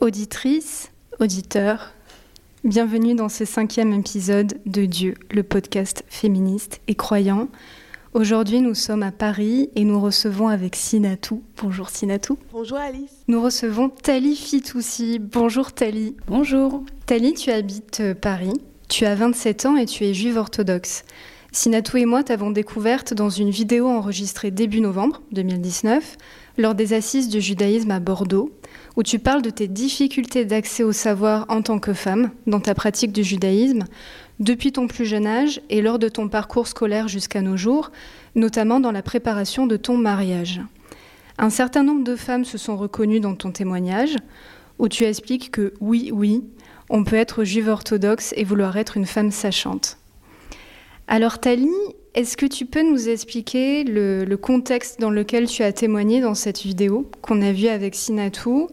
Auditrice, auditeur, bienvenue dans ce cinquième épisode de Dieu, le podcast féministe et croyant. Aujourd'hui, nous sommes à Paris et nous recevons avec Sinatou. Bonjour Sinatou. Bonjour Alice. Nous recevons Tali Fitoussi. Bonjour Tali. Bonjour. Tali, tu habites euh, Paris. Tu as 27 ans et tu es juive orthodoxe. Sinatou et moi t'avons découverte dans une vidéo enregistrée début novembre 2019 lors des assises du judaïsme à Bordeaux, où tu parles de tes difficultés d'accès au savoir en tant que femme dans ta pratique du judaïsme, depuis ton plus jeune âge et lors de ton parcours scolaire jusqu'à nos jours, notamment dans la préparation de ton mariage. Un certain nombre de femmes se sont reconnues dans ton témoignage, où tu expliques que oui, oui, on peut être juive orthodoxe et vouloir être une femme sachante. Alors Tali, est-ce que tu peux nous expliquer le, contexte dans lequel tu as témoigné dans cette vidéo qu'on a vue avec Sinatou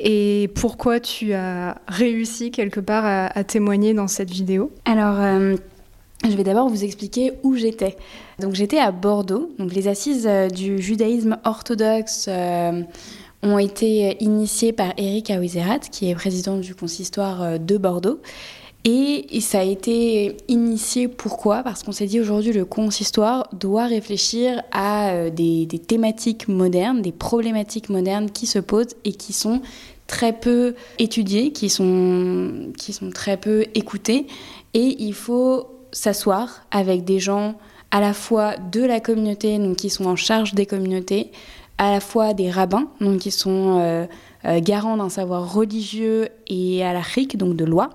et pourquoi tu as réussi quelque part à, témoigner dans cette vidéo? Alors, euh, je vais d'abord vous expliquer où j'étais. Donc j'étais à Bordeaux, donc les assises euh, du judaïsme orthodoxe. Euh, ont été initiés par Eric Awizerat, qui est président du consistoire de Bordeaux. Et ça a été initié pourquoi? Parce qu'on s'est dit aujourd'hui le consistoire doit réfléchir à euh, des, thématiques modernes, des problématiques modernes qui se posent et qui sont très peu étudiées, qui sont, qui sont très peu écoutées. Et il faut s'asseoir avec des gens à la fois de la communauté, donc qui sont en charge des communautés, à la fois des rabbins, donc qui sont euh, euh, garants d'un savoir religieux et à la donc de loi,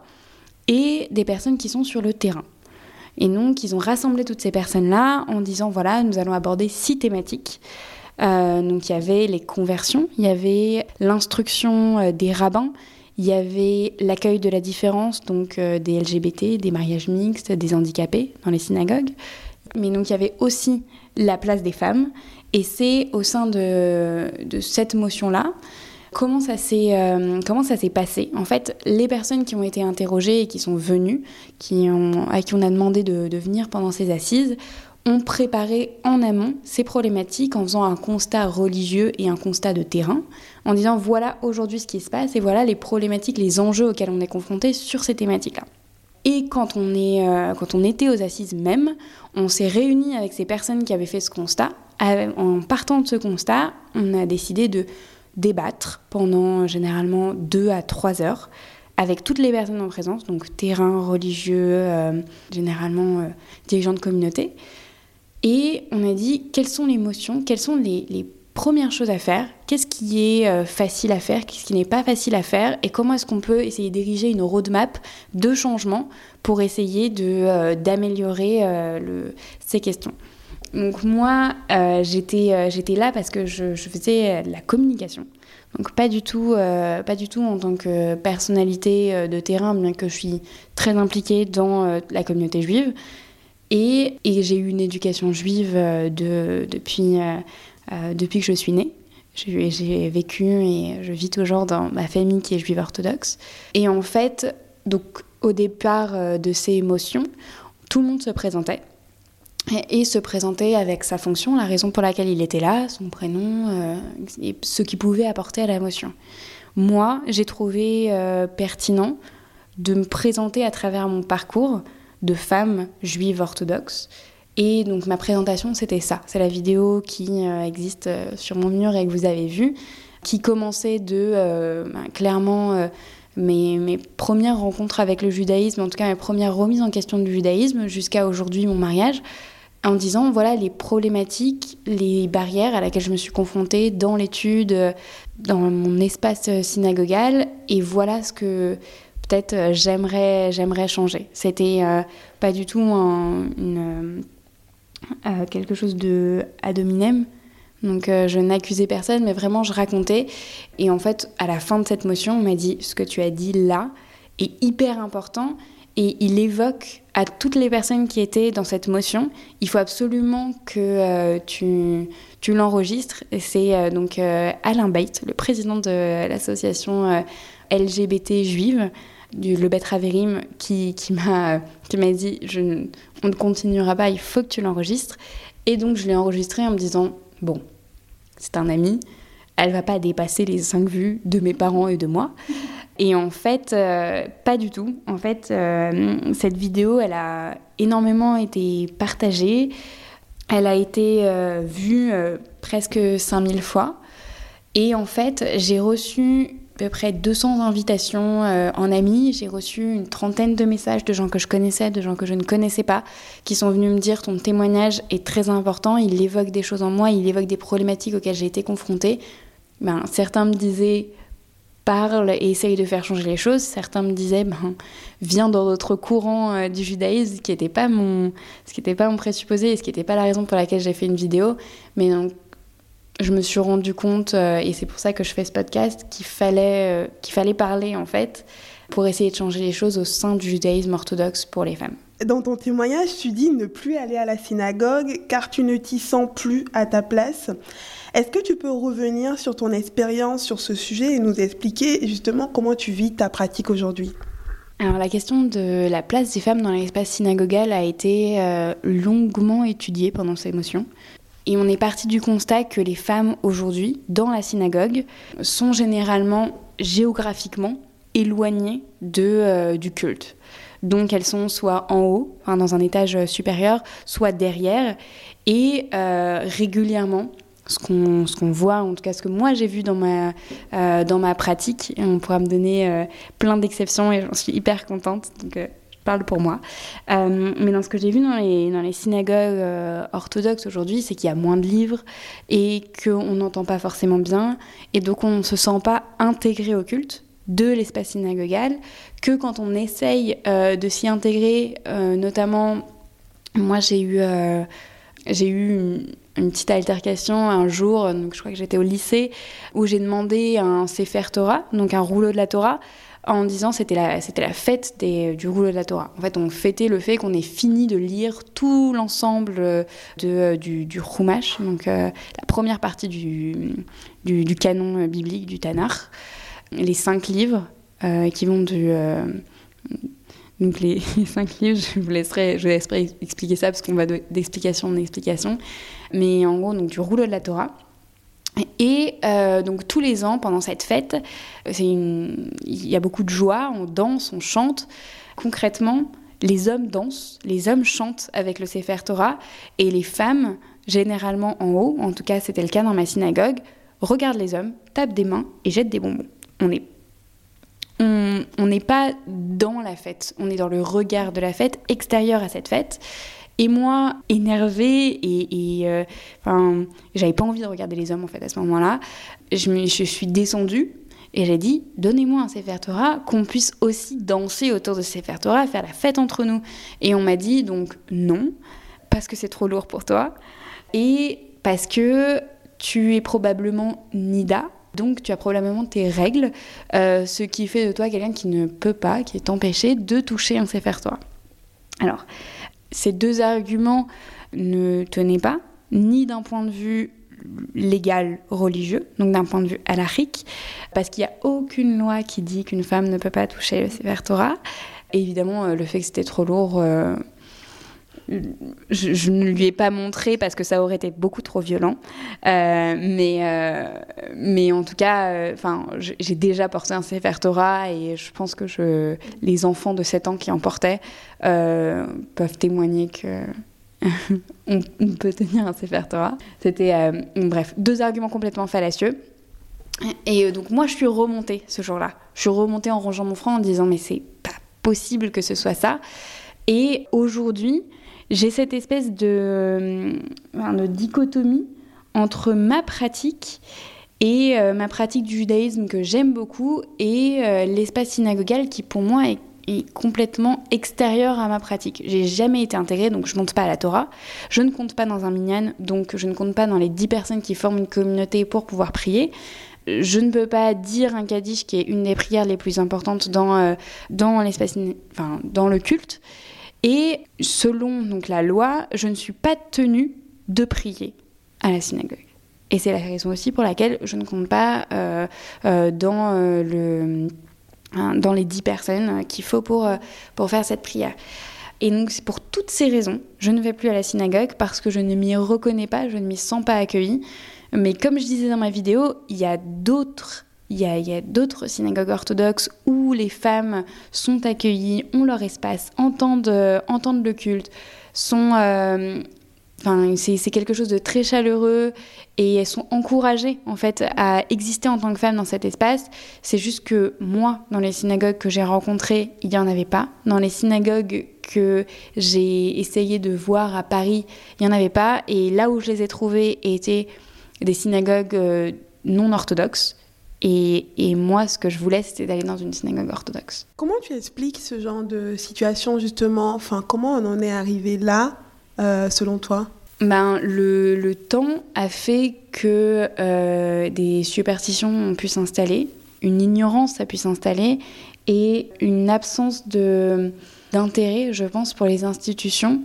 et des personnes qui sont sur le terrain. Et donc, ils ont rassemblé toutes ces personnes-là en disant voilà, nous allons aborder six thématiques. Euh, donc, il y avait les conversions, il y avait l'instruction des rabbins, il y avait l'accueil de la différence, donc des LGBT, des mariages mixtes, des handicapés dans les synagogues. Mais donc, il y avait aussi la place des femmes et c'est au sein de, cette motion-là, comment ça s'est euh, comment ça s'est passé En fait, les personnes qui ont été interrogées et qui sont venues, qui ont, à qui on a demandé de, venir pendant ces assises, ont préparé en amont ces problématiques en faisant un constat religieux et un constat de terrain, en disant voilà aujourd'hui ce qui se passe et voilà les problématiques, les enjeux auxquels on est confronté sur ces thématiques-là. Et quand on, est, euh, quand on était aux assises même, on s'est réunis avec ces personnes qui avaient fait ce constat en partant de ce constat, on a décidé de débattre pendant généralement deux à trois heures avec toutes les personnes en présence, donc terrain, religieux, euh, généralement euh, dirigeants de communauté. Et on a dit quelles sont les motions, quelles sont les, premières choses à faire, qu'est-ce qui est euh, facile à faire, qu'est-ce qui n'est pas facile à faire, et comment est-ce qu'on peut essayer d'ériger une roadmap de changement pour essayer d'améliorer ces questions. Donc moi, euh, euh, j'étais là parce que je, faisais de la communication. Donc pas du tout, euh, pas du tout en tant que personnalité de terrain, bien que je suis très impliquée dans la communauté juive. Et, j'ai eu une éducation juive de, depuis, depuis que je suis née. J'ai vécu et je vis toujours dans ma famille qui est juive orthodoxe. Et en fait, donc au départ de ces émotions, tout le monde se présentait et se présenter avec sa fonction, la raison pour laquelle il était là, son prénom, euh, et ce qu'il pouvait apporter à la motion. Moi, j'ai trouvé euh, pertinent de me présenter à travers mon parcours de femme juive orthodoxe. Et donc ma présentation, c'était ça. C'est la vidéo qui euh, existe sur mon mur et que vous avez vue, qui commençait de ben, clairement mes, mes, premières rencontres avec le judaïsme, en tout cas mes premières remises en question du judaïsme, jusqu'à aujourd'hui mon mariage en disant voilà les problématiques, les barrières à laquelle je me suis confrontée dans l'étude, dans mon espace synagogal, et voilà ce que peut-être euh, j'aimerais j'aimerais changer. C'était euh, pas du tout quelque chose de ad hominem. Donc je n'accusais personne, mais vraiment je racontais. Et en fait, à la fin de cette motion, on m'a dit ce que tu as dit là est hyper important et il évoque à toutes les personnes qui étaient dans cette motion, il faut absolument que euh, tu, tu l'enregistres. C'est euh, donc euh, Alain Bait, le président de l'association LGBT juive, du Le Betraverim, qui, qui m'a dit on ne continuera pas, il faut que tu l'enregistres. Et donc je l'ai enregistré en me disant bon, c'est un ami, elle va pas dépasser les cinq vues de mes parents et de moi. Et en fait, euh, pas du tout. En fait, euh, cette vidéo, elle a énormément été partagée. Elle a été euh, vue presque 5000 fois. Et en fait, j'ai reçu à peu près 200 invitations en amis. J'ai reçu une trentaine de messages de gens que je connaissais, de gens que je ne connaissais pas, qui sont venus me dire ton témoignage est très important. Il évoque des choses en moi, il évoque des problématiques auxquelles j'ai été confrontée. Ben, certains me disaient parle et essaye de faire changer les choses. Certains me disaient, ben, viens dans d'autres courants euh, du judaïsme, ce qui n'était pas mon, ce qui pas mon présupposé et ce qui n'était pas la raison pour laquelle j'ai fait une vidéo. Mais donc, je me suis rendu compte, euh, et c'est pour ça que je fais ce podcast, qu'il fallait, euh, qu'il fallait parler en fait pour essayer de changer les choses au sein du judaïsme orthodoxe pour les femmes. Dans ton témoignage, tu dis ne plus aller à la synagogue car tu ne t'y sens plus à ta place. Est-ce que tu peux revenir sur ton expérience sur ce sujet et nous expliquer justement comment tu vis ta pratique aujourd'hui? Alors la question de la place des femmes dans l'espace synagogal a été euh, longuement étudiée pendant ces motions. Et on est parti du constat que les femmes aujourd'hui, dans la synagogue, sont généralement géographiquement éloignées de, euh, du culte. Donc elles sont soit en haut, dans un étage supérieur, soit derrière. Et euh, régulièrement, ce qu'on voit, en tout cas ce que moi j'ai vu dans ma, euh, dans ma pratique. Et on pourra me donner euh, plein d'exceptions et j'en suis hyper contente. Donc, je parle pour moi. mais dans ce que j'ai vu dans les, dans les synagogues orthodoxes aujourd'hui, c'est qu'il y a moins de livres et qu'on n'entend pas forcément bien. Et donc on ne se sent pas intégré au culte de l'espace synagogal que quand on essaye de s'y intégrer, notamment, moi j'ai eu, j'ai eu une, petite altercation un jour, donc je crois que j'étais au lycée, où j'ai demandé un Sefer Torah, donc un rouleau de la Torah, en disant c'était la c'était la fête des, du rouleau de la Torah. En fait, on fêtait le fait qu'on ait fini de lire tout l'ensemble de du, du Chumash, donc euh, la première partie du, du, canon biblique du Tanakh, les cinq livres euh, qui vont du euh, donc les, cinq livres, je vous laisserai, je expliquer ça parce qu'on va d'explication en explication. Mais en gros, donc du rouleau de la Torah. Et euh, donc tous les ans, pendant cette fête, il y a beaucoup de joie, on danse, on chante. Concrètement, les hommes dansent, les hommes chantent avec le Sefer Torah, et les femmes, généralement en haut, en tout cas c'était le cas dans ma synagogue, regardent les hommes, tapent des mains et jettent des bonbons. On est on n'est pas dans la fête, on est dans le regard de la fête, extérieur à cette fête. Et moi, énervée et, et euh, j'avais pas envie de regarder les hommes en fait à ce moment-là. Je, je suis descendue et j'ai dit donnez-moi un Sefer Torah qu'on puisse aussi danser autour de Sefer Torah, faire la fête entre nous. Et on m'a dit donc non parce que c'est trop lourd pour toi et parce que tu es probablement Nida, donc tu as probablement tes règles, euh, ce qui fait de toi quelqu'un qui ne peut pas, qui est empêché de toucher un Sefer Torah. Alors, ces deux arguments ne tenaient pas, ni d'un point de vue légal religieux, donc d'un point de vue halachique, parce qu'il n'y a aucune loi qui dit qu'une femme ne peut pas toucher le Sefer Torah. évidemment, euh, le fait que c'était trop lourd, euh, je, ne lui ai pas montré parce que ça aurait été beaucoup trop violent. Euh, mais, euh, mais en tout cas, euh, j'ai déjà porté un Sefer Torah et je pense que les enfants de 7 ans qui en portaient peuvent témoigner que. on, peut tenir un Sefer Torah. C'était, bref, deux arguments complètement fallacieux. Et donc, moi, je suis remontée ce jour-là. Je suis remontée en rangeant mon front en disant, mais c'est pas possible que ce soit ça. Et aujourd'hui, j'ai cette espèce de, de, dichotomie entre ma pratique et euh, ma pratique du judaïsme que j'aime beaucoup et euh, l'espace synagogal qui pour moi est, complètement extérieure à ma pratique. J'ai jamais été intégrée, donc je monte pas à la Torah. Je ne compte pas dans un minyan, donc je ne compte pas dans les dix personnes qui forment une communauté pour pouvoir prier. Je ne peux pas dire un kaddish qui est une des prières les plus importantes dans, euh, dans l'espace, enfin, dans le culte. Et selon donc la loi, je ne suis pas tenue de prier à la synagogue. Et c'est la raison aussi pour laquelle je ne compte pas euh, euh, dans, euh, hein, dans les dix personnes qu'il faut pour, pour faire cette prière. Et donc, c'est pour toutes ces raisons, je ne vais plus à la synagogue parce que je ne m'y reconnais pas, je ne m'y sens pas accueillie. Mais comme je disais dans ma vidéo, il y a d'autres il y, a, d'autres synagogues orthodoxes où les femmes sont accueillies, ont leur espace, entendent, euh, le culte, sont, euh, c'est quelque chose de très chaleureux et elles sont encouragées en fait à exister en tant que femmes dans cet espace. C'est juste que moi, dans les synagogues que j'ai rencontrées, il n'y en avait pas. Dans les synagogues que j'ai essayé de voir à Paris, il n'y en avait pas. Et là où je les ai trouvées étaient des synagogues euh, non orthodoxes. Et, et, moi, ce que je voulais, c'était d'aller dans une synagogue orthodoxe. Comment tu expliques ce genre de situation, justement? Enfin, comment on en est arrivé là, euh, selon toi? Ben, le, le, temps a fait que euh, des superstitions ont pu s'installer, une ignorance a pu s'installer et une absence de, d'intérêt, je pense, pour les institutions,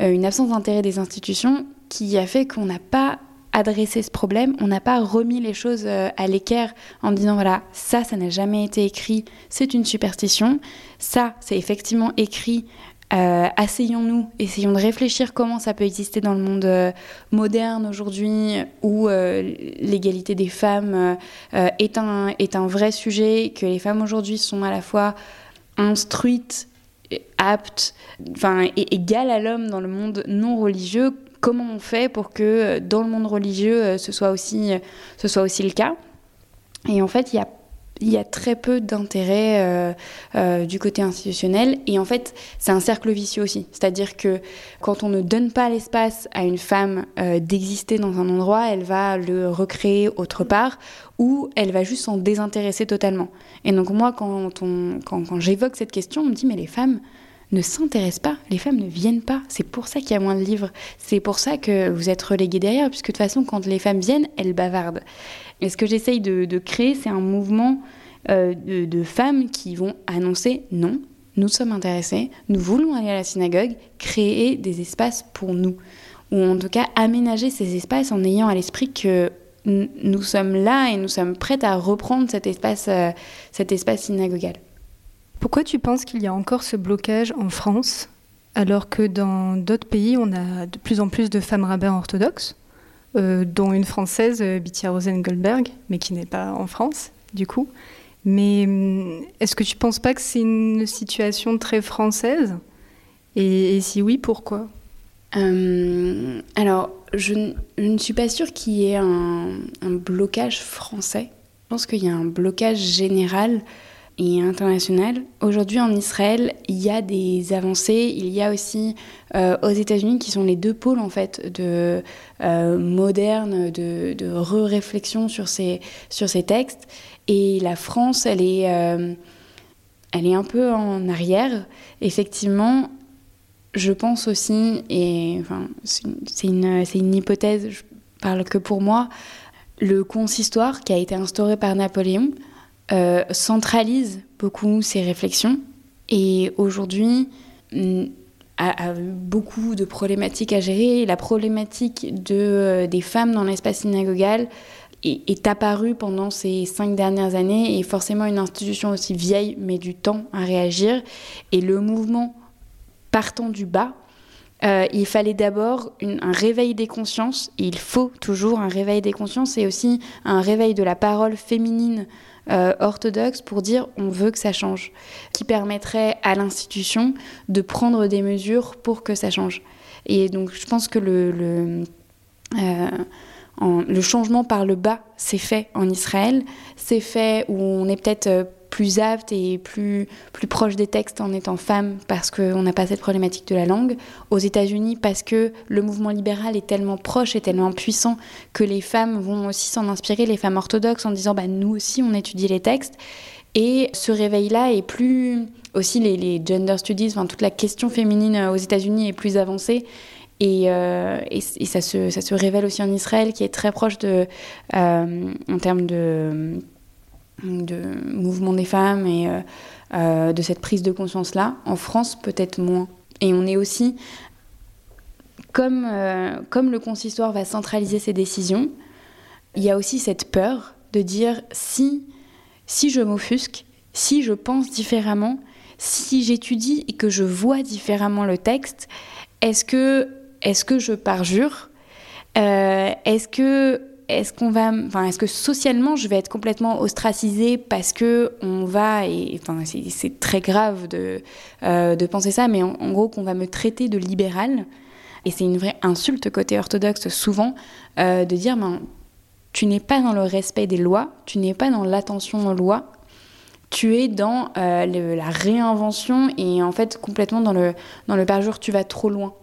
euh, une absence d'intérêt des institutions qui a fait qu'on n'a pas adressé ce problème, on n'a pas remis les choses euh, à l'équerre en disant voilà, ça, ça n'a jamais été écrit, c'est une superstition, ça, c'est effectivement écrit, euh, asseyons-nous, essayons de réfléchir comment ça peut exister dans le monde euh, moderne aujourd'hui où l'égalité des femmes est, un, est un vrai sujet, que les femmes aujourd'hui sont à la fois instruites, aptes, enfin, égales à l'homme dans le monde non religieux comment on fait pour que dans le monde religieux ce soit aussi, ce soit aussi le cas. Et en fait, il y a, il y a très peu d'intérêt euh, euh, du côté institutionnel. Et en fait, c'est un cercle vicieux aussi. C'est-à-dire que quand on ne donne pas l'espace à une femme euh, d'exister dans un endroit, elle va le recréer autre part ou elle va juste s'en désintéresser totalement. Et donc moi, quand, quand j'évoque cette question, on me dit, mais les femmes ne s'intéressent pas, les femmes ne viennent pas. C'est pour ça qu'il y a moins de livres. C'est pour ça que vous êtes relégués derrière, puisque de toute façon, quand les femmes viennent, elles bavardent. Et ce que j'essaye de, créer, c'est un mouvement euh, de, de, femmes qui vont annoncer non, nous sommes intéressés, nous voulons aller à la synagogue, créer des espaces pour nous. Ou en tout cas, aménager ces espaces en ayant à l'esprit que nous sommes là et nous sommes prêtes à reprendre cet espace, euh, cet espace synagogal. Pourquoi tu penses qu'il y a encore ce blocage en France, alors que dans d'autres pays, on a de plus en plus de femmes rabbins orthodoxes, euh, dont une française, Bittia Rosen-Goldberg, mais qui n'est pas en France, du coup. Mais est-ce que tu ne penses pas que c'est une situation très française? Et, si oui, pourquoi? Euh, Alors, je, je, ne suis pas sûre qu'il y ait un, un, blocage français. Je pense qu'il y a un blocage général et international. Aujourd'hui en Israël, il y a des avancées. Il y a aussi euh, aux États-Unis qui sont les deux pôles en fait de euh, moderne, de, de re-réflexion sur ces sur ces textes. Et la France, elle est euh, elle est un peu en arrière. Effectivement, je pense aussi, et enfin, c'est une, une hypothèse, je parle que pour moi, le consistoire qui a été instauré par Napoléon euh, centralise beaucoup ses réflexions. Et aujourd'hui a, a, beaucoup de problématiques à gérer. La problématique euh, des femmes dans l'espace synagogal est, apparue pendant ces cinq dernières années. Et forcément une institution aussi vieille met du temps à réagir. Et le mouvement partant du bas euh, il fallait d'abord un réveil des consciences, il faut toujours un réveil des consciences, et aussi un réveil de la parole féminine euh, orthodoxe pour dire on veut que ça change, qui permettrait à l'institution de prendre des mesures pour que ça change. Et donc je pense que le, le, euh, changement par le bas s'est fait en Israël, c'est fait où on est peut-être plus apte et plus, plus proche des textes en étant femme parce qu'on n'a pas cette problématique de la langue. Aux États-Unis, parce que le mouvement libéral est tellement proche et tellement puissant que les femmes vont aussi s'en inspirer, les femmes orthodoxes, en disant bah, nous aussi on étudie les textes. Et ce réveil-là est plus aussi les, gender studies, enfin toute la question féminine aux États-Unis est plus avancée. Et, euh, et ça, se, ça, se, révèle aussi en Israël, qui est très proche de, euh, en termes de, de mouvement des femmes et euh, euh de cette prise de conscience-là. En France, peut-être moins. Et on est aussi, comme, euh, comme le consistoire va centraliser ses décisions, il y a aussi cette peur de dire si, si je m'offusque, si je pense différemment, si j'étudie et que je vois différemment le texte, est-ce que, est que je parjure? Est-ce que est-ce qu'on va, enfin, est-ce que socialement je vais être complètement ostracisée parce que on va, et enfin, c'est très grave de, euh, de penser ça, mais en, gros qu'on va me traiter de libérale, et c'est une vraie insulte côté orthodoxe souvent, euh, de dire, ben, tu n'es pas dans le respect des lois, tu n'es pas dans l'attention aux lois, tu es dans euh, la réinvention et en fait complètement dans le, dans le parjure, tu vas trop loin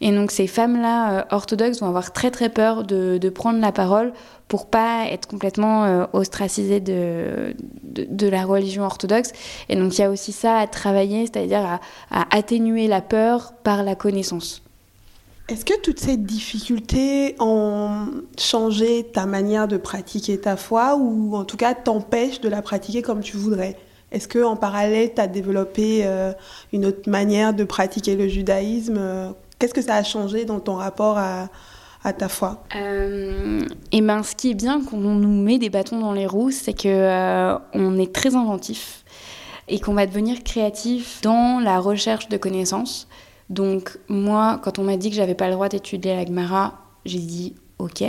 Et donc ces femmes-là euh, orthodoxes vont avoir très très peur de, prendre la parole pour pas être complètement euh, ostracisées de, de, de, la religion orthodoxe. Et donc il y a aussi ça à travailler, c'est-à-dire à, à atténuer la peur par la connaissance. Est-ce que toutes ces difficultés ont changé ta manière de pratiquer ta foi ou en tout cas t'empêchent de la pratiquer comme tu voudrais? Est-ce que en parallèle, tu as développé euh, une autre manière de pratiquer le judaïsme Qu'est-ce que ça a changé dans ton rapport à, ta foi? Euh, Et ben, ce qui est bien quand on nous met des bâtons dans les roues, c'est que euh, on est très inventif et qu'on va devenir créatif dans la recherche de connaissances. Donc moi, quand on m'a dit que j'avais pas le droit d'étudier la Gemara, j'ai dit ok.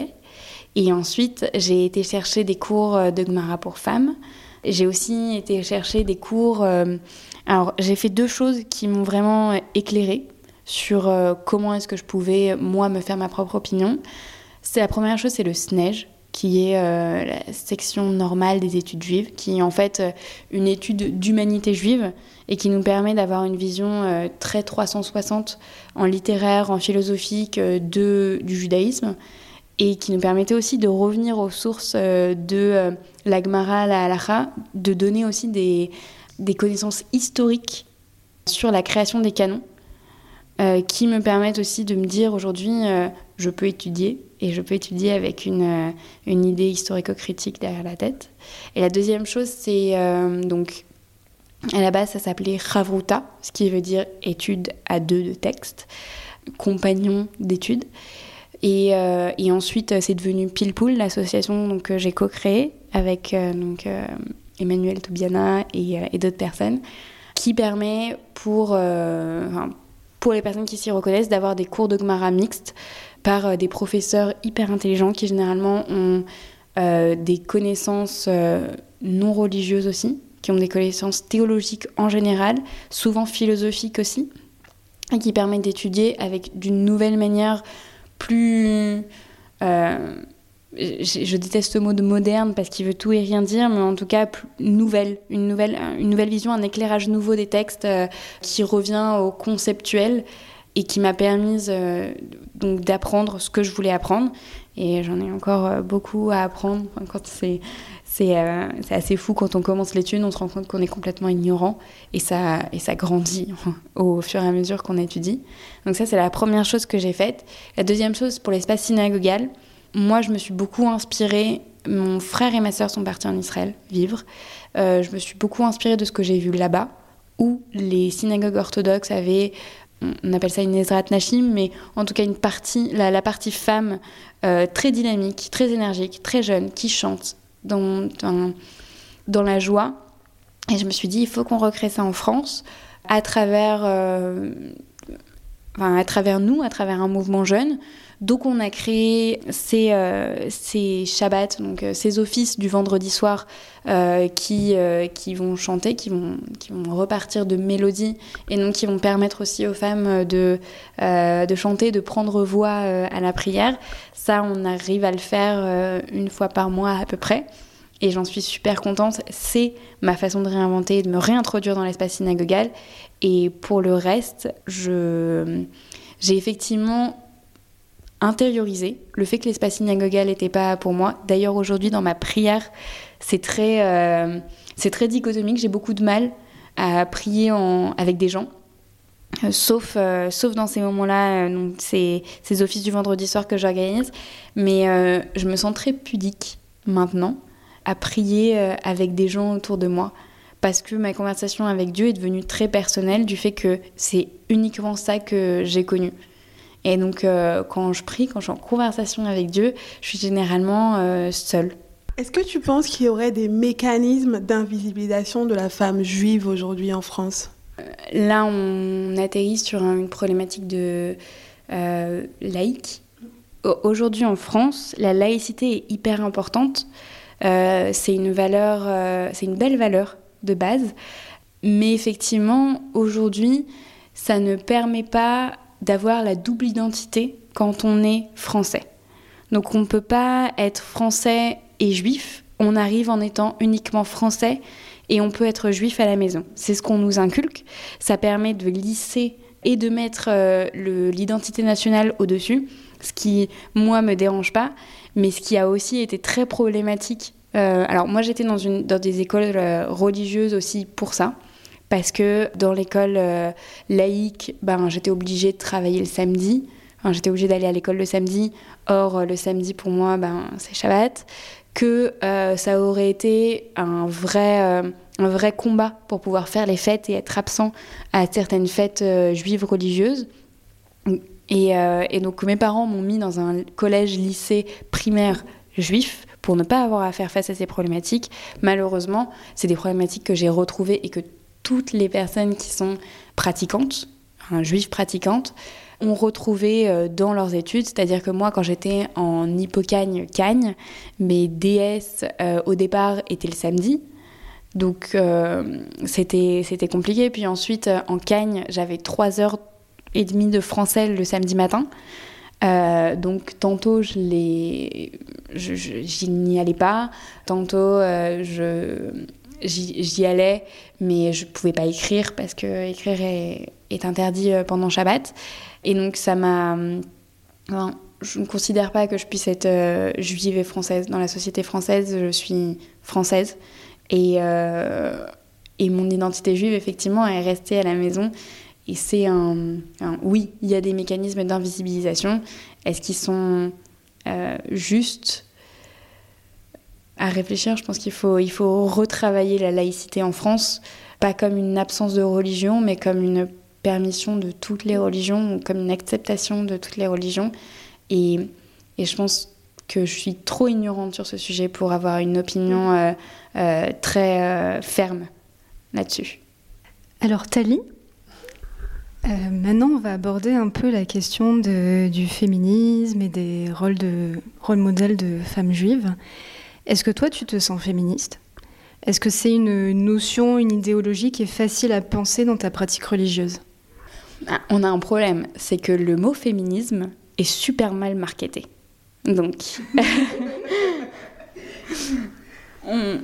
Et ensuite, j'ai été chercher des cours de Gemara pour femmes. J'ai aussi été chercher des cours. Euh... Alors, j'ai fait deux choses qui m'ont vraiment éclairée sur euh, comment est-ce que je pouvais, moi, me faire ma propre opinion. C'est la première chose, c'est le SNEJ, qui est euh, la section normale des études juives, qui est en fait une étude d'humanité juive et qui nous permet d'avoir une vision très 360 en littéraire, en philosophique du judaïsme et qui nous permettait aussi de revenir aux sources de la Gemara, la Halacha, de donner aussi des, connaissances historiques sur la création des canons euh, qui me permettent aussi de me dire aujourd'hui, euh, je peux étudier et je peux étudier avec une, euh, idée historico-critique derrière la tête. Et la deuxième chose, c'est donc à la base, ça s'appelait Chavruta, ce qui veut dire étude à deux de texte, compagnon d'études. Et, euh, et, ensuite, c'est devenu Pilpoul, l'association que j'ai co-créée avec euh, donc, euh, Emmanuel Toubiana et, d'autres personnes, qui permet pour, pour les personnes qui s'y reconnaissent d'avoir des cours de Gemara mixtes par des professeurs hyper intelligents qui généralement ont des connaissances non religieuses aussi, qui ont des connaissances théologiques en général, souvent philosophiques aussi, et qui permettent d'étudier avec d'une nouvelle manière plus... Euh, je, déteste le mot de moderne parce qu'il veut tout et rien dire, mais en tout cas nouvelle, une nouvelle, vision, un éclairage nouveau des textes euh, qui revient au conceptuel et qui m'a permis euh, d'apprendre ce que je voulais apprendre. Et j'en ai encore beaucoup à apprendre. Enfin, quand c'est c'est euh, assez fou quand on commence l'étude, on se rend compte qu'on est complètement ignorant et ça, et ça grandit au fur et à mesure qu'on étudie. Donc ça, c'est la première chose que j'ai faite. La deuxième chose, pour l'espace synagogal, moi, je me suis beaucoup inspirée. Mon frère et ma sœur sont partis en Israël vivre. Euh, je me suis beaucoup inspirée de ce que j'ai vu là-bas, où les synagogues orthodoxes avaient on appelle ça une Ezrat Nashim, mais en tout cas une partie, la, la partie femme euh, très dynamique, très énergique, très jeune, qui chante, dans, dans, la joie. Et je me suis dit, il faut qu'on recrée ça en France à travers, euh, enfin, à travers nous, à travers un mouvement jeune. Donc on a créé ces, euh, ces Shabbats, donc euh, ces offices du vendredi soir qui, qui vont chanter, qui vont, qui vont repartir de mélodies et donc qui vont permettre aussi aux femmes de, de chanter, de prendre voix à la prière. Ça, on arrive à le faire une fois par mois à peu près. Et j'en suis super contente. C'est ma façon de réinventer, de me réintroduire dans l'espace synagogal. Et pour le reste, je, j'ai effectivement intériorisé le fait que l'espace synagogal n'était pas pour moi. D'ailleurs, aujourd'hui, dans ma prière, c'est très, euh, c'est très dichotomique. J'ai beaucoup de mal à prier avec des gens. Euh, sauf, euh, sauf dans ces moments-là, euh, donc ces, ces offices du vendredi soir que j'organise. Mais je me sens très pudique maintenant à prier avec des gens autour de moi. Parce que ma conversation avec Dieu est devenue très personnelle du fait que c'est uniquement ça que j'ai connu. Et donc, quand je prie, quand je suis en conversation avec Dieu, je suis généralement seule. Est-ce que tu penses qu'il y aurait des mécanismes d'invisibilisation de la femme juive aujourd'hui en France? Là, on atterrit sur une problématique de euh, laïque. Au- Aujourd'hui, en France, la laïcité est hyper importante. Euh, c'est une valeur, euh, c'est une belle valeur de base. Mais effectivement, aujourd'hui, ça ne permet pas d'avoir la double identité quand on est français. Donc, on ne peut pas être français et juif. On arrive en étant uniquement français et on peut être juif à la maison. C'est ce qu'on nous inculque. Ça permet de lisser et de mettre euh, l'identité nationale au-dessus, ce qui, moi, me dérange pas, mais ce qui a aussi été très problématique. Euh, alors, moi, j'étais dans, des écoles euh, religieuses aussi pour ça, parce que dans l'école laïque, ben, j'étais obligée de travailler le samedi. J'étais obligée d'aller à l'école le samedi. Or, le samedi, pour moi, ben, c'est Shabbat que ça aurait été un vrai, un vrai combat pour pouvoir faire les fêtes et être absent à certaines fêtes euh, juives religieuses. Et, euh, et donc mes parents m'ont mis dans un collège, lycée primaire juif pour ne pas avoir à faire face à ces problématiques. Malheureusement, c'est des problématiques que j'ai retrouvées et que toutes les personnes qui sont pratiquantes, hein, juives pratiquantes, ont retrouvé euh, dans leurs études. C'est-à-dire que moi, quand j'étais en hippocagne-cagne, mes DS au départ étaient le samedi. Donc euh, c'était compliqué. Puis ensuite, euh, en cagne, j'avais trois heures et demie de français le samedi matin. Euh, donc tantôt je les, je, n'y allais pas, tantôt euh, je j'y, allais, mais je pouvais pas écrire parce que écrire est, interdit pendant Shabbat. Et donc ça m'a, je ne considère pas que je puisse être juive et française dans la société française. Je suis française et euh, et mon identité juive effectivement est restée à la maison. Et c'est un, Oui, il y a des mécanismes d'invisibilisation. Est-ce qu'ils sont euh, justes? À réfléchir, je pense qu'il faut, il faut retravailler la laïcité en France, pas comme une absence de religion, mais comme une permission de toutes les religions, ou comme une acceptation de toutes les religions. Et, et je pense que je suis trop ignorante sur ce sujet pour avoir une opinion euh, très euh, ferme là-dessus. Alors Tali, euh, maintenant on va aborder un peu la question de- du féminisme et des rôles de rôle modèles de femmes juives. Est-ce que toi tu te sens féministe? Est-ce que c'est une, une notion, une idéologie qui est facile à penser dans ta pratique religieuse? Ah, On a un problème, c'est que le mot féminisme est super mal marketé. Donc, on,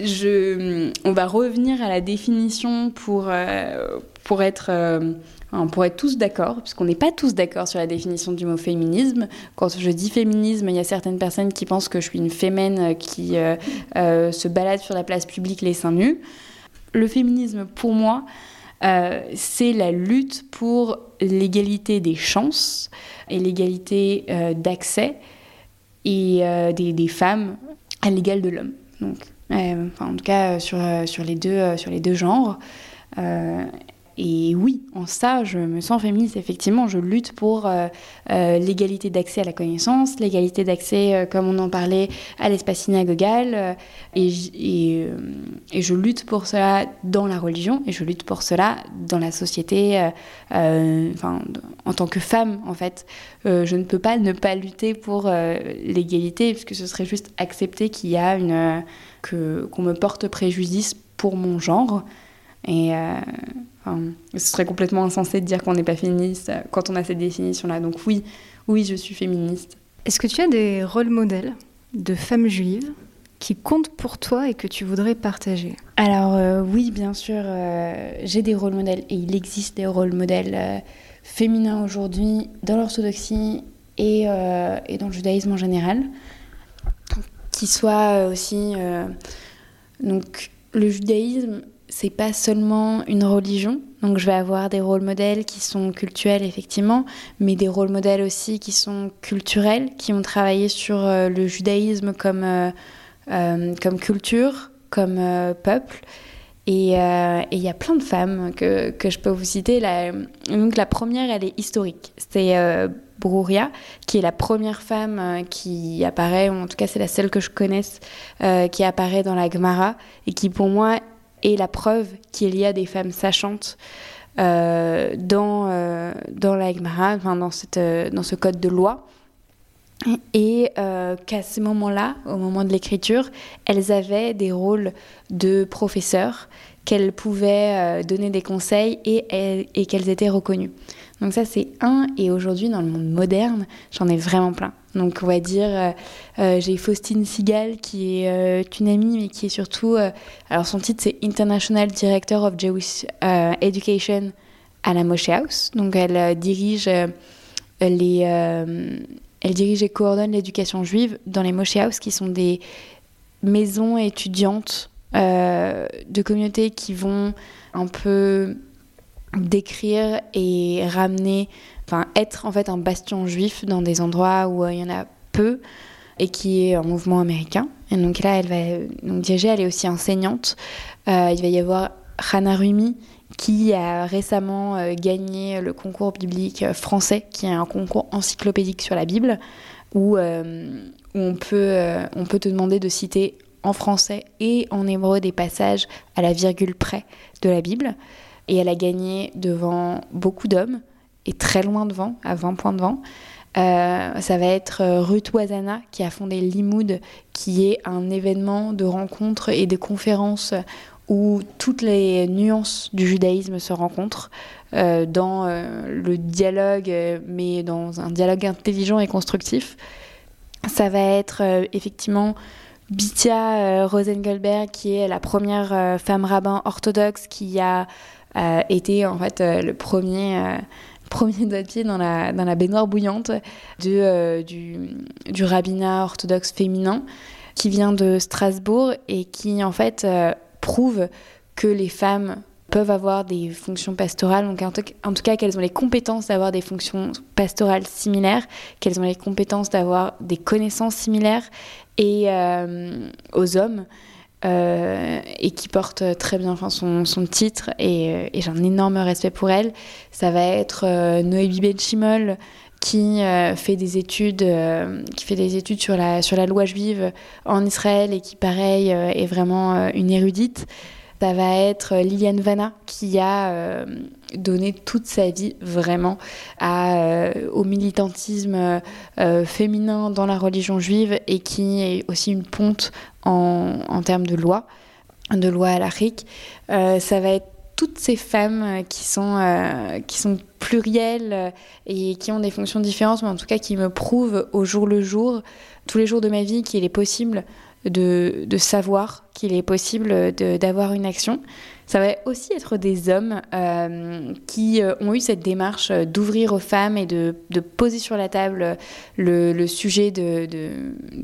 on va revenir à la définition pour, euh, euh, pour être tous d'accord, puisqu'on n'est pas tous d'accord sur la définition du mot féminisme. Quand je dis féminisme, il y a certaines personnes qui pensent que je suis une fémène qui euh, se balade sur la place publique les seins nus. Le féminisme, pour moi, c'est la lutte pour l'égalité des chances et l'égalité d'accès des, femmes à l'égal de l'homme. Enfin, en tout cas euh, sur, euh, sur, les deux, euh, sur les deux genres. Euh, et oui, en ça, je me sens féministe. Effectivement, je lutte pour euh, euh, l'égalité d'accès à la connaissance, l'égalité d'accès, euh, comme on en parlait, à l'espace synagogal. euh, et, et, euh, et je lutte pour cela dans la religion et je lutte pour cela dans la société, euh, euh, enfin, en tant que femme, en fait. Euh, je ne peux pas ne pas lutter pour euh, l'égalité, puisque ce serait juste accepter qu'il y a une. Que, qu'on me porte préjudice pour mon genre. Et euh, enfin, ce serait complètement insensé de dire qu'on n'est pas féministe euh, quand on a cette définition-là. Donc oui, oui, je suis féministe. Est-ce que tu as des rôles modèles de femmes juives qui comptent pour toi et que tu voudrais partager? Alors euh, oui, bien sûr, euh, j'ai des rôles modèles et il existe des rôles modèles euh, féminins aujourd'hui dans l'orthodoxie et, et, dans le judaïsme en général, qui soit aussi donc le judaïsme, c'est pas seulement une religion. Donc je vais avoir des rôles modèles qui sont cultuels effectivement, mais des rôles modèles aussi qui sont culturels, qui ont travaillé sur euh, le judaïsme comme, euh, euh, comme culture, comme peuple. Et il y a plein de femmes que, que, je peux vous citer. La, donc la première, elle est historique. C'est Brouria, qui est la première femme qui apparaît, ou en tout cas c'est la seule que je connaisse, qui apparaît dans la Gemara, et qui pour moi et la preuve qu'il y a des femmes sachantes euh, dans, euh, dans la enfin dans, cette, euh, dans ce code de loi. Et qu'à ce moment-là, au moment de l'écriture, elles avaient des rôles de professeurs, qu'elles pouvaient donner des conseils et, et qu'elles étaient reconnues. Donc ça c'est un, et aujourd'hui dans le monde moderne, j'en ai vraiment plein. Donc on va dire, euh, euh, j'ai Faustine Sigal qui est euh, une amie, mais qui est surtout, alors son titre c'est International Director of Jewish Education à la Moshe House. Donc elle dirige les, elle dirige et coordonne l'éducation juive dans les Moshe House, qui sont des maisons étudiantes de communautés qui vont un peu décrire et ramener enfin être en fait un bastion juif dans des endroits où euh, il y en a peu et qui est en mouvement américain. Et donc là, elle va donc diriger, elle est aussi enseignante. Euh, il va y avoir Hannah Rumi qui a récemment euh, gagné le concours biblique français, qui est un concours encyclopédique sur la Bible, où, on, peut, on peut te demander de citer en français et en hébreu des passages à la virgule près de la Bible. Et elle a gagné devant beaucoup d'hommes et très loin devant, à 20 points de vent. Euh, ça va être euh, Ruth Wazana qui a fondé Limoud, qui est un événement de rencontres et de conférences où toutes les nuances du judaïsme se rencontrent euh, dans le dialogue, mais dans un dialogue intelligent et constructif. Ça va être effectivement Bitia Rosengoldberg, qui est la première femme rabbin orthodoxe qui a été en fait le premier premier doigt de pied dans la, dans la baignoire bouillante de, euh, du, rabbinat orthodoxe féminin qui vient de Strasbourg et qui en fait euh, prouve que les femmes peuvent avoir des fonctions pastorales, donc en tout, cas qu'elles ont les compétences d'avoir des fonctions pastorales similaires, qu'elles ont les compétences d'avoir des connaissances similaires et euh, aux hommes. Euh, et qui porte très bien son, son titre et, euh, et j'ai un énorme respect pour elle. Ça va être euh, Noébi Benchimol qui euh, fait des études qui fait des études sur la sur la loi juive en Israël et qui pareil est vraiment une érudite. Ça va être Liliane Vanna qui a donné toute sa vie vraiment à, au militantisme féminin dans la religion juive et qui est aussi une ponte en, termes de loi, de loi à l'Afrique. Euh, ça va être toutes ces femmes qui sont, euh, qui sont plurielles et qui ont des fonctions différentes, mais en tout cas qui me prouvent au jour le jour, tous les jours de ma vie, qu'il est possible de, savoir, qu'il est possible d'avoir une action. Ça va aussi être des hommes euh, qui euh, ont eu cette démarche euh, d'ouvrir aux femmes et de, poser sur la table le, sujet de,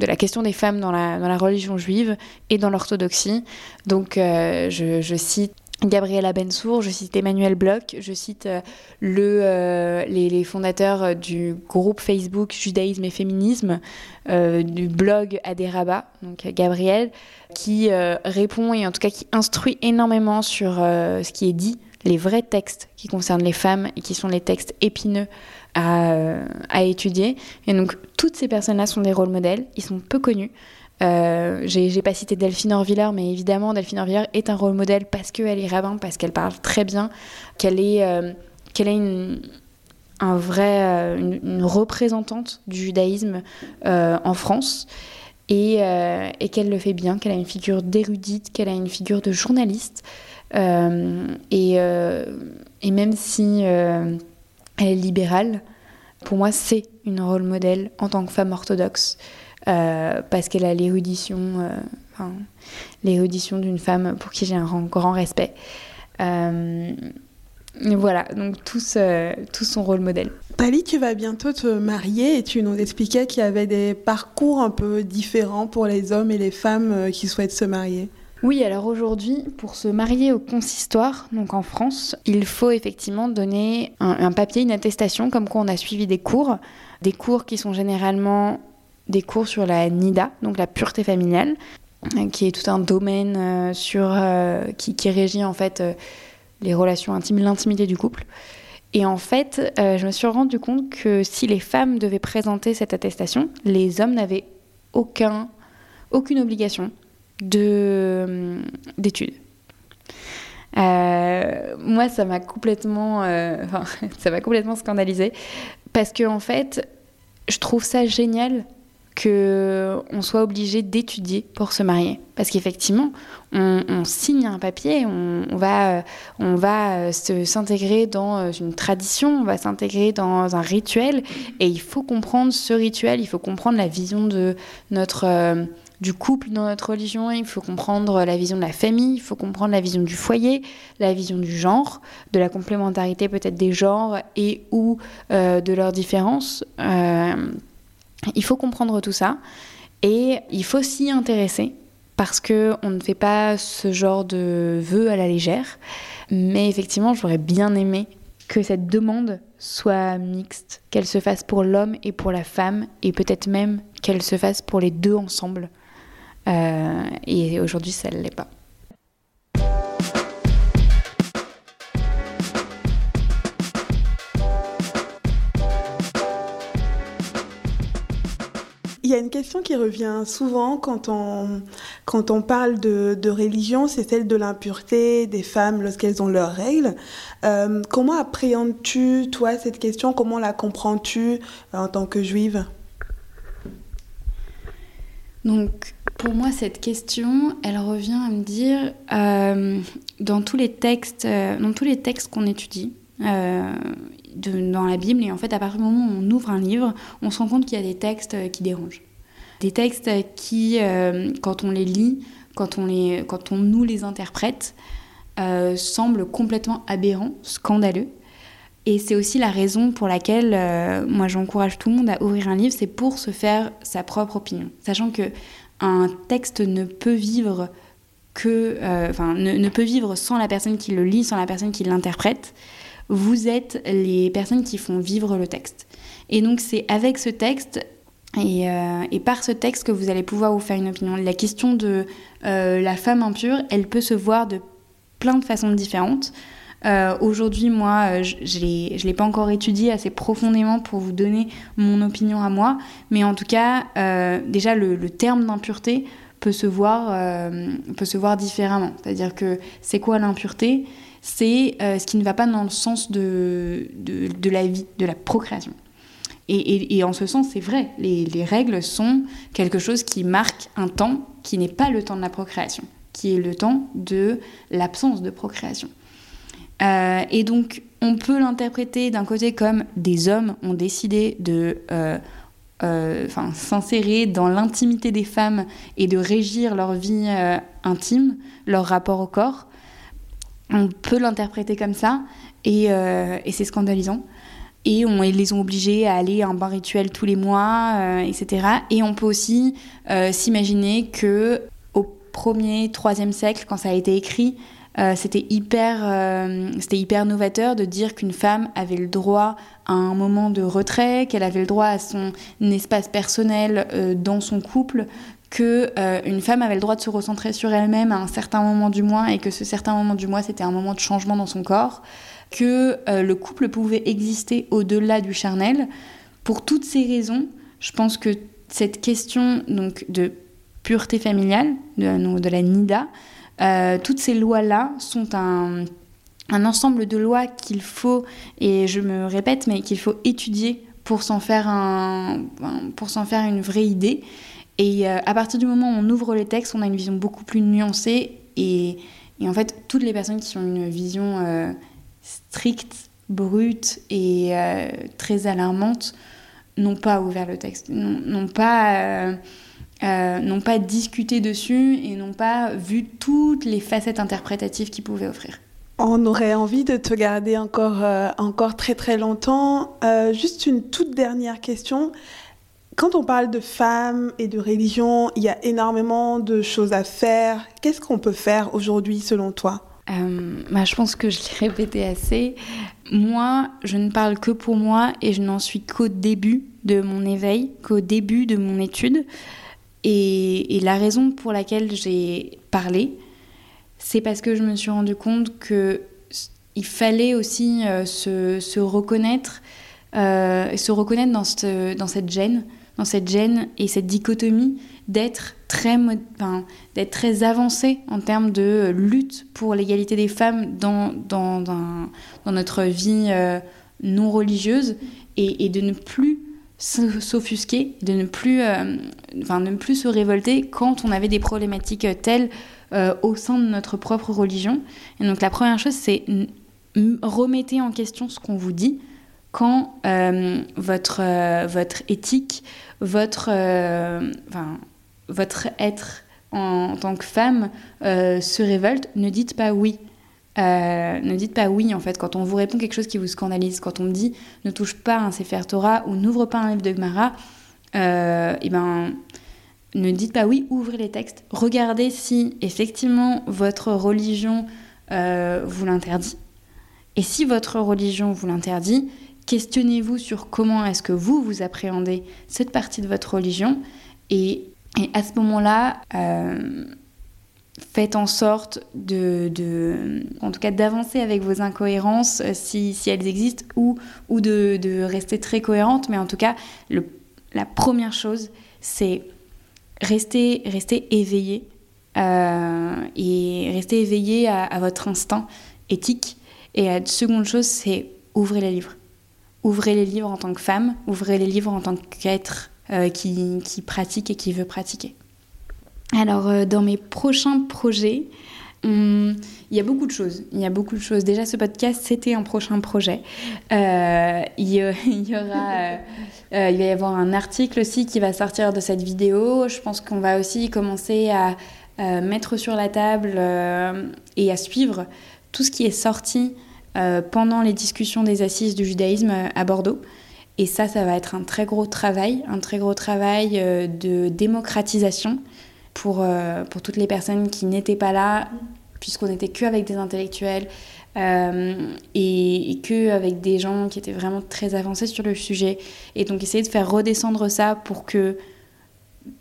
la question des femmes dans la, religion juive et dans l'orthodoxie. Donc je, je cite Gabriela Bensour, je cite Emmanuel Bloch, je cite le, les, les, fondateurs du groupe Facebook Judaïsme et Féminisme, euh, du blog Aderaba, donc Gabriel, qui euh, répond et en tout cas qui instruit énormément sur euh, ce qui est dit, les vrais textes qui concernent les femmes et qui sont les textes épineux à, à étudier. Et donc toutes ces personnes-là sont des rôles modèles, ils sont peu connus. Euh, j'ai pas cité Delphine Orviller, mais évidemment, Delphine Orviller est un rôle modèle parce qu'elle est rabbin, parce qu'elle parle très bien, qu'elle est, euh, qu'elle est une, un vrai, euh, une, représentante du judaïsme euh, en France et, et qu'elle le fait bien, qu'elle a une figure d'érudite, qu'elle a une figure de journaliste. et, et, même si elle est libérale, pour moi, c'est une rôle modèle en tant que femme orthodoxe. Parce qu'elle a l'érudition, enfin, l'érudition d'une femme pour qui j'ai un grand respect. voilà, donc tous, tous son rôle modèle. Pali, tu vas bientôt te marier et tu nous expliquais qu'il y avait des parcours un peu différents pour les hommes et les femmes qui souhaitent se marier. Oui, alors aujourd'hui, pour se marier au consistoire, donc en France, il faut effectivement donner un, papier, une attestation, comme quoi on a suivi des cours, des cours qui sont généralement des cours sur la NIDA, donc la pureté familiale, qui est tout un domaine euh, sur, euh, qui, régit en fait euh, les relations intimes, l'intimité du couple. Et en fait, je me suis rendu compte que si les femmes devaient présenter cette attestation, les hommes n'avaient aucun, aucune obligation de, d'études. Euh, moi, ça m'a complètement, euh, ça complètement scandalisé parce que en fait, je trouve ça génial que on soit obligé d'étudier pour se marier parce qu'effectivement on, signe un papier on, va on va s'intégrer dans une tradition on va s'intégrer dans un rituel et il faut comprendre ce rituel il faut comprendre la vision de notre euh, du couple dans notre religion, il faut comprendre la vision de la famille, il faut comprendre la vision du foyer, la vision du genre, de la complémentarité peut-être des genres et ou euh, de leurs différences. Euh, il faut comprendre tout ça et il faut s'y intéresser parce que on ne fait pas ce genre de vœux à la légère. Mais effectivement, j'aurais bien aimé que cette demande soit mixte, qu'elle se fasse pour l'homme et pour la femme, et peut-être même qu'elle se fasse pour les deux ensemble. Euh, et aujourd'hui, ça ne l'est pas. Y a une question qui revient souvent quand on, quand on parle de, de religion, c'est celle de l'impureté des femmes lorsqu'elles ont leurs règles. Euh, comment appréhendes-tu, toi, cette question? Comment la comprends-tu en tant que juive? Donc, pour moi, cette question, elle revient à me dire, euh, dans tous les textes, euh, dans tous les textes qu'on étudie, euh, dans la Bible, et en fait, à partir du moment où on ouvre un livre, on se rend compte qu'il y a des textes qui dérangent. Des textes qui, quand on les lit, quand on, les, quand on nous les interprète, semblent complètement aberrants, scandaleux. Et c'est aussi la raison pour laquelle moi j'encourage tout le monde à ouvrir un livre, c'est pour se faire sa propre opinion. Sachant que un texte ne peut vivre que, euh, enfin, ne, peut vivre sans la personne qui le lit, sans la personne qui l'interprète. Vous êtes les personnes qui font vivre le texte. Et donc c'est avec ce texte et, euh, par ce texte que vous allez pouvoir vous faire une opinion. La question de euh, la femme impure, elle peut se voir de plein de façons différentes. Euh, aujourd'hui, moi, je ne l'ai pas encore étudié assez profondément pour vous donner mon opinion à moi, mais en tout cas, déjà, le, terme d'impureté peut, se peut se voir différemment. C'est-à-dire que c'est quoi l'impureté? C'est ce qui ne va pas dans le sens de, de, la vie, de la procréation. Et, en ce sens, c'est vrai, les, les, règles sont quelque chose qui marque un temps qui n'est pas le temps de la procréation, qui est le temps de l'absence de procréation. Euh, et donc, on peut l'interpréter d'un côté comme des hommes ont décidé de euh, euh, s'insérer dans l'intimité des femmes et de régir leur vie intime, leur rapport au corps. On peut l'interpréter comme ça, et, c'est scandalisant. Et on les ont obligés à aller à un bain rituel tous les mois, etc. Et on peut aussi s'imaginer que au 1er, 3e siècle, quand ça a été écrit, euh, c'était hyper, euh, c'était hyper novateur de dire qu'une femme avait le droit à un moment de retrait, qu'elle avait le droit à son espace personnel euh, dans son couple, que une femme avait le droit de se recentrer sur elle-même à un certain moment du mois et que ce certain moment du mois c'était un moment de changement dans son corps, que le couple pouvait exister au-delà du charnel. Pour toutes ces raisons, je pense que cette question donc de pureté familiale de, de la NIDA euh, toutes ces lois-là sont un, ensemble de lois qu'il faut, et je me répète, mais qu'il faut étudier pour s'en faire, pour s'en faire une vraie idée. Et euh, à partir du moment où on ouvre les textes, on a une vision beaucoup plus nuancée. Et, en fait, toutes les personnes qui ont une vision euh, stricte, brute et très alarmante n'ont pas ouvert le texte, n'ont pas euh, pas discuté dessus et n'ont pas vu toutes les facettes interprétatives qu'ils pouvaient offrir. On aurait envie de te garder encore, euh, encore très très longtemps. Euh, juste une toute dernière question. Quand on parle de femmes et de religion, il y a énormément de choses à faire. Qu'est-ce qu'on peut faire aujourd'hui selon toi euh, bah, Je pense que je l'ai répété assez. Moi, je ne parle que pour moi et je n'en suis qu'au début de mon éveil, qu'au début de mon étude. Et, la raison pour laquelle j'ai parlé, c'est parce que je me suis rendu compte que il fallait aussi euh, se, reconnaître, euh, se reconnaître dans, cette, dans cette gêne, dans cette gêne et cette dichotomie d'être très, enfin, très avancé en termes de lutte pour l'égalité des femmes dans, dans, dans, dans notre vie euh, non religieuse et, de ne plus s'offusquer, de ne plus, euh, enfin, ne plus se révolter quand on avait des problématiques telles euh, au sein de notre propre religion. Et donc la première chose, c'est remettez en question ce qu'on vous dit quand euh, votre, euh, votre éthique, votre, euh, votre être en, tant que femme se révolte, ne dites pas oui. Ne dites pas oui en fait quand on vous répond quelque chose qui vous scandalise, quand on me dit ne touche pas un Sefer Torah ou n'ouvre pas un livre de Gemara, et eh ben ne dites pas oui, ouvrez les textes, regardez si effectivement votre religion vous l'interdit. Et si votre religion vous l'interdit, questionnez-vous sur comment est-ce que vous, vous appréhendez cette partie de votre religion. Et, et à ce moment-là, euh, faites en sorte de, de en tout cas d'avancer avec vos incohérences euh, si, si, elles existent ou, ou de, de, rester très cohérente. Mais en tout cas, le, la première chose, c'est restez, restez éveillé euh, et restez éveillé à, à, votre instinct éthique. Et la seconde chose, c'est ouvrez les livres. Ouvrez les livres en tant que femme, ouvrez les livres en tant qu'être euh, qui, qui, pratique et qui veut pratiquer. Alors, euh, dans mes prochains projets, Hum, il y a beaucoup de choses. Il y a beaucoup de choses. Déjà, ce podcast, c'était un prochain projet. Euh, il, y, aura, il va y avoir un article aussi qui va sortir de cette vidéo. Je pense qu'on va aussi commencer à mettre sur la table et à suivre tout ce qui est sorti pendant les discussions des assises du judaïsme à Bordeaux. Et ça, ça va être un très gros travail, un très gros travail de démocratisation pour, euh, pour toutes les personnes qui n'étaient pas là, puisqu'on n'était qu'avec des intellectuels euh, et, et qu'avec des gens qui étaient vraiment très avancés sur le sujet. Et donc essayer de faire redescendre ça pour que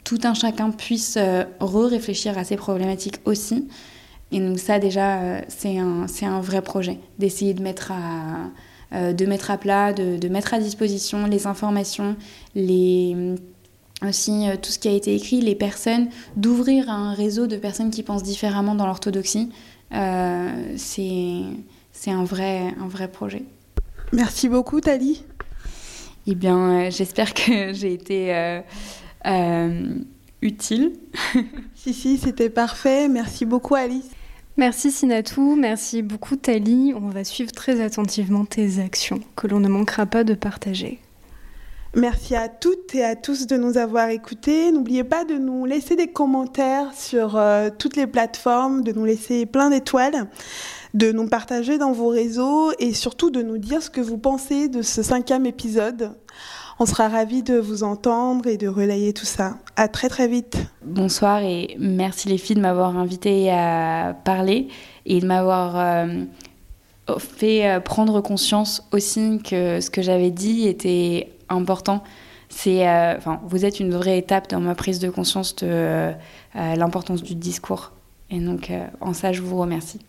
tout un chacun puisse euh, re-réfléchir à ces problématiques aussi. Et donc ça déjà, euh, c'est un, un vrai projet, d'essayer de mettre à euh, de mettre à plat, de, de, mettre à disposition les informations, les, aussi euh, tout ce qui a été écrit, les personnes, d'ouvrir un réseau de personnes qui pensent différemment dans l'orthodoxie. Euh, c'est un vrai, un vrai projet. Merci beaucoup, Tali. Eh bien, euh, j'espère que j'ai été euh, utile. si, si, c'était parfait. Merci beaucoup, Alice. Merci Sinatou, merci beaucoup Tali. On va suivre très attentivement tes actions que l'on ne manquera pas de partager. Merci à toutes et à tous de nous avoir écoutés. N'oubliez pas de nous laisser des commentaires sur euh, toutes les plateformes, de nous laisser plein d'étoiles, de nous partager dans vos réseaux et surtout de nous dire ce que vous pensez de ce cinquième épisode. On sera ravis de vous entendre et de relayer tout ça. À très très vite. Bonsoir et merci les filles de m'avoir invité à parler et de m'avoir euh, fait prendre conscience aussi que ce que j'avais dit était important. C'est, euh, vous êtes une vraie étape dans ma prise de conscience de euh, l'importance du discours. Et donc, euh, en ça, je vous remercie.